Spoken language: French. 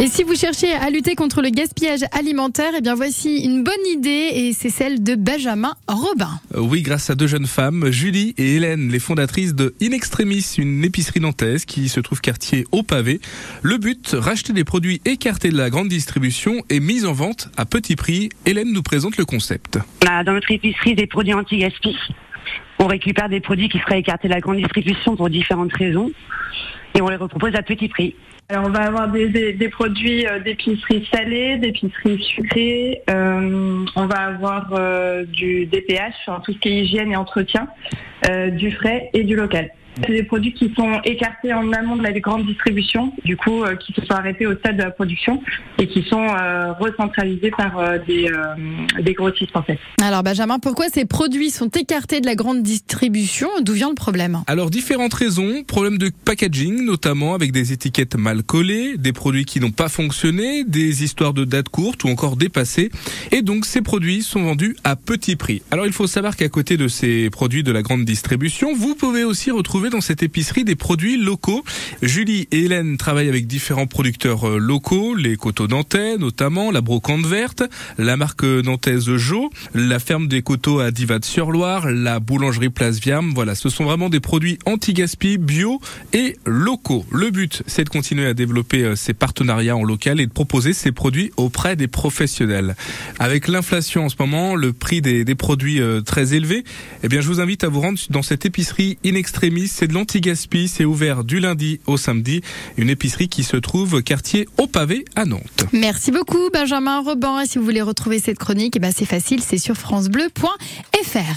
Et si vous cherchez à lutter contre le gaspillage alimentaire, eh bien voici une bonne idée et c'est celle de Benjamin Robin. Euh, Oui, grâce à deux jeunes femmes, Julie et Hélène, les fondatrices de In Extremis, une épicerie nantaise qui se trouve quartier au pavé. Le but, racheter des produits écartés de la grande distribution et mis en vente à petit prix. Hélène nous présente le concept. On a dans notre épicerie des produits anti-gaspi. On récupère des produits qui seraient écartés de la grande distribution pour différentes raisons et on les repropose à petit prix. On va avoir des, produits euh, d'épicerie salée, d'épicerie sucrée. euh, on va avoir euh, du DPH, tout ce qui est hygiène et entretien, du frais et du local. C'est des produits qui sont écartés en amont de la grande distribution, du coup, euh, qui se sont arrêtés au stade de la production et qui sont euh, recentralisés par euh, des, euh, des grossistes en fait. Alors Benjamin, pourquoi ces produits sont écartés de la grande distribution? D'où vient le problème? Alors différentes raisons, problème de packaging notamment avec des étiquettes mal collées, des produits qui n'ont pas fonctionné, des histoires de dates courtes ou encore dépassées et donc ces produits sont vendus à petit prix. Alors il faut savoir qu'à côté de ces produits de la grande distribution, vous pouvez aussi retrouver dans cette épicerie des produits locaux. Julie et Hélène travaillent avec différents producteurs euh, locaux, les coteaux nantais notamment, la brocante verte, la marque nantaise Jo, la ferme des coteaux à Divat-sur-Loire, la boulangerie Place Viam. Voilà, ce sont vraiment des produits anti-gaspi, bio et locaux. Le but, c'est de continuer à développer euh, ces partenariats en local et de proposer ces produits auprès des professionnels. Avec l'inflation en ce moment, le prix des, produits euh, très élevé, eh bien, je vous invite à vous rendre dans cette épicerie in extremis. C'est de l'anti-gaspi. C'est ouvert du lundi au samedi. Une épicerie qui se trouve quartier au pavé à Nantes. Merci beaucoup Benjamin Robin. Et si vous voulez retrouver cette chronique, eh ben c'est facile, c'est sur francebleu.fr.